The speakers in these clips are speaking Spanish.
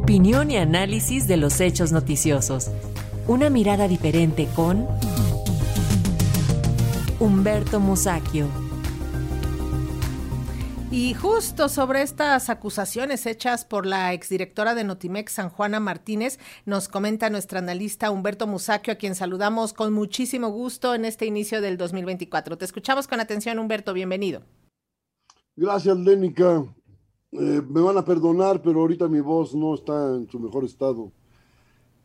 Opinión y análisis de los hechos noticiosos. Una mirada diferente con Humberto Musacchio. Y justo sobre estas acusaciones hechas por la exdirectora de Notimex, San Juana Martínez, nos comenta nuestra analista Humberto Musacchio, a quien saludamos con muchísimo gusto en este inicio del 2024. Te escuchamos con atención, Humberto, bienvenido. Gracias, Lénica. Eh, me van a perdonar, pero ahorita mi voz no está en su mejor estado.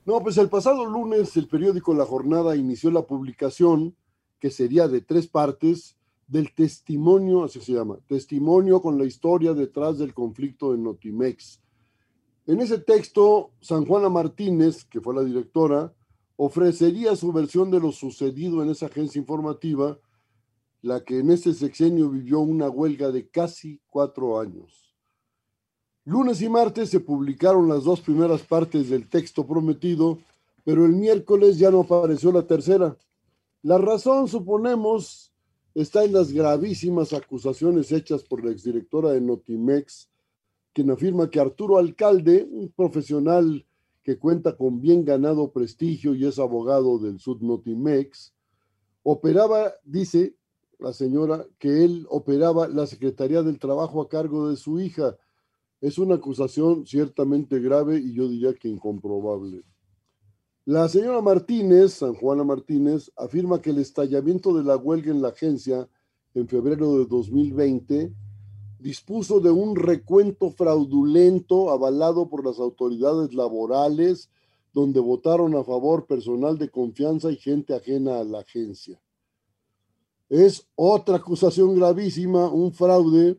No, pues el pasado lunes el periódico La Jornada inició la publicación, que sería de tres partes, del testimonio, así se llama, testimonio con la historia detrás del conflicto en Notimex. En ese texto, San Juana Martínez, que fue la directora, ofrecería su versión de lo sucedido en esa agencia informativa, la que en ese sexenio vivió una huelga de casi cuatro años. Lunes y martes se publicaron las dos primeras partes del texto prometido, pero el miércoles ya no apareció la tercera. La razón, suponemos, está en las gravísimas acusaciones hechas por la exdirectora de Notimex, quien afirma que Arturo Alcalde, un profesional que cuenta con bien ganado prestigio y es abogado del Sud Notimex, operaba, dice la señora, que él operaba la Secretaría del Trabajo a cargo de su hija. Es una acusación ciertamente grave y yo diría que incomprobable. La señora Martínez, San Juana Martínez, afirma que el estallamiento de la huelga en la agencia en febrero de 2020 dispuso de un recuento fraudulento avalado por las autoridades laborales, donde votaron a favor personal de confianza y gente ajena a la agencia. Es otra acusación gravísima, un fraude,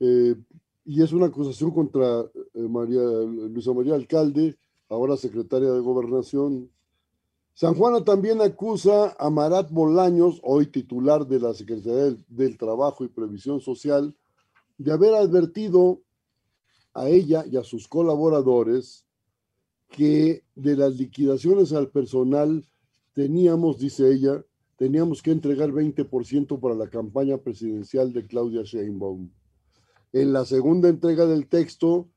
eh, y es una acusación contra eh, María, Luisa María Alcalde, ahora secretaria de Gobernación. San Juana también acusa a Marat Bolaños, hoy titular de la Secretaría del, Trabajo y Previsión Social, de haber advertido a ella y a sus colaboradores que de las liquidaciones al personal teníamos, dice ella, teníamos que entregar 20% para la campaña presidencial de Claudia Sheinbaum. En la segunda entrega del texto,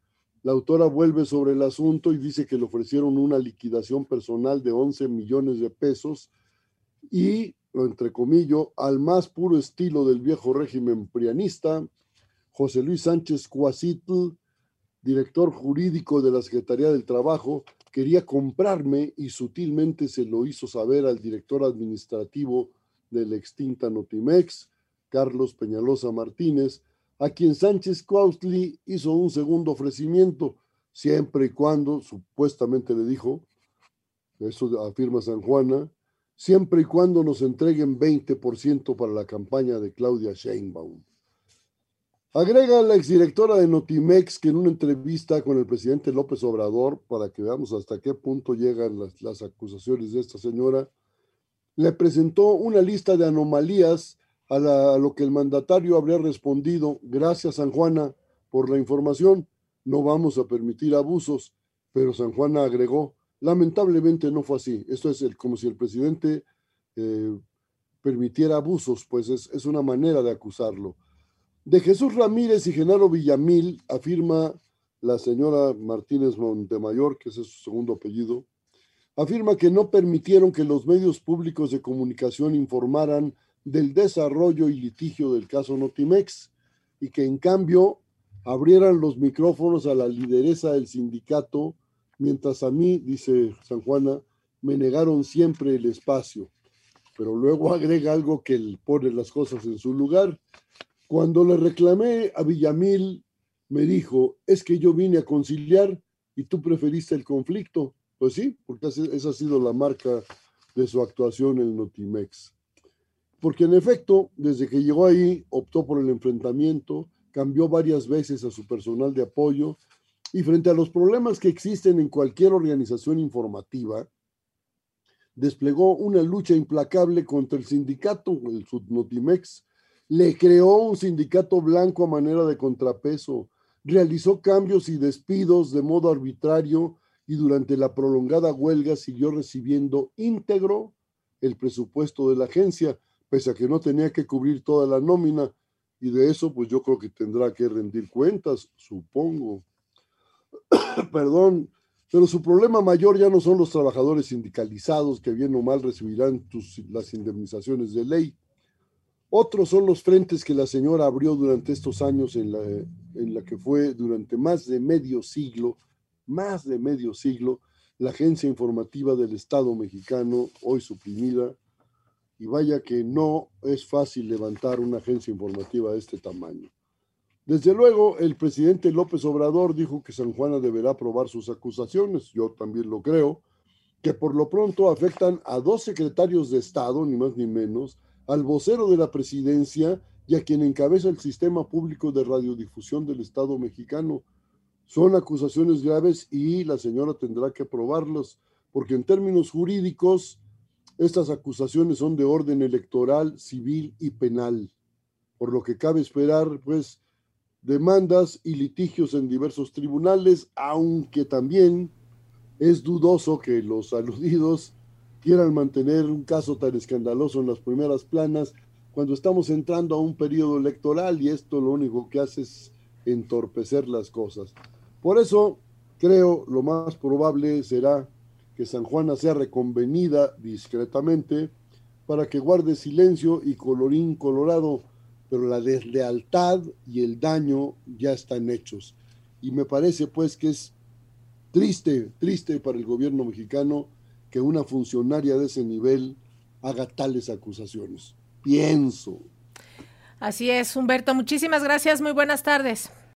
la autora vuelve sobre el asunto y dice que le ofrecieron una liquidación personal de 11 millones de pesos y, lo entrecomillo, al más puro estilo del viejo régimen prianista, José Luis Sánchez Cuasitl, director jurídico de la Secretaría del Trabajo, quería comprarme y sutilmente se lo hizo saber al director administrativo de la extinta Notimex, Carlos Peñalosa Martínez, a quien Sánchez Cuautli hizo un segundo ofrecimiento, siempre y cuando, supuestamente le dijo, eso afirma San Juana, siempre y cuando nos entreguen 20% para la campaña de Claudia Sheinbaum. Agrega la exdirectora de Notimex que en una entrevista con el presidente López Obrador, para que veamos hasta qué punto llegan las, las acusaciones de esta señora, le presentó una lista de anomalías a, lo que el mandatario habría respondido, gracias San Juana por la información, no vamos a permitir abusos, pero San Juana agregó, lamentablemente no fue así, esto es como si el presidente eh, permitiera abusos, pues es, es una manera de acusarlo. De Jesús Ramírez y Genaro Villamil, afirma la señora Martínez Montemayor, que es su segundo apellido, afirma que no permitieron que los medios públicos de comunicación informaran del desarrollo y litigio del caso Notimex y que en cambio abrieran los micrófonos a la lideresa del sindicato, mientras a mí, dice San Juana, me negaron siempre el espacio. Pero luego agrega algo que pone las cosas en su lugar. Cuando le reclamé a Villamil, me dijo, es que yo vine a conciliar y tú preferiste el conflicto. Pues sí, porque esa ha sido la marca de su actuación en Notimex porque en efecto, desde que llegó ahí, optó por el enfrentamiento, cambió varias veces a su personal de apoyo y frente a los problemas que existen en cualquier organización informativa, desplegó una lucha implacable contra el sindicato, el Sudnotimex, le creó un sindicato blanco a manera de contrapeso, realizó cambios y despidos de modo arbitrario y durante la prolongada huelga siguió recibiendo íntegro el presupuesto de la agencia, pese a que no tenía que cubrir toda la nómina, y de eso pues yo creo que tendrá que rendir cuentas, supongo. perdón, pero su problema mayor ya no son los trabajadores sindicalizados que bien o mal recibirán las indemnizaciones de ley. Otros son los frentes que la señora abrió durante estos años en la, en la que fue durante más de medio siglo, más de medio siglo, la agencia informativa del Estado mexicano, hoy suprimida, y vaya que no es fácil levantar una agencia informativa de este tamaño. Desde luego, el presidente López Obrador dijo que San Juana deberá aprobar sus acusaciones, yo también lo creo, que por lo pronto afectan a dos secretarios de Estado, ni más ni menos, al vocero de la presidencia y a quien encabeza el sistema público de radiodifusión del Estado mexicano. Son acusaciones graves y la señora tendrá que aprobarlas, porque en términos jurídicos, estas acusaciones son de orden electoral, civil y penal, por lo que cabe esperar, pues, demandas y litigios en diversos tribunales, aunque también es dudoso que los aludidos quieran mantener un caso tan escandaloso en las primeras planas cuando estamos entrando a un periodo electoral y esto lo único que hace es entorpecer las cosas. Por eso creo lo más probable será que San Juana sea reconvenida discretamente para que guarde silencio y colorín colorado pero la deslealtad y el daño ya están hechos. Y me parece pues que es triste, triste para el gobierno mexicano que una funcionaria de ese nivel haga tales acusaciones. Pienso. Así es, Humberto. Muchísimas gracias. Muy buenas tardes.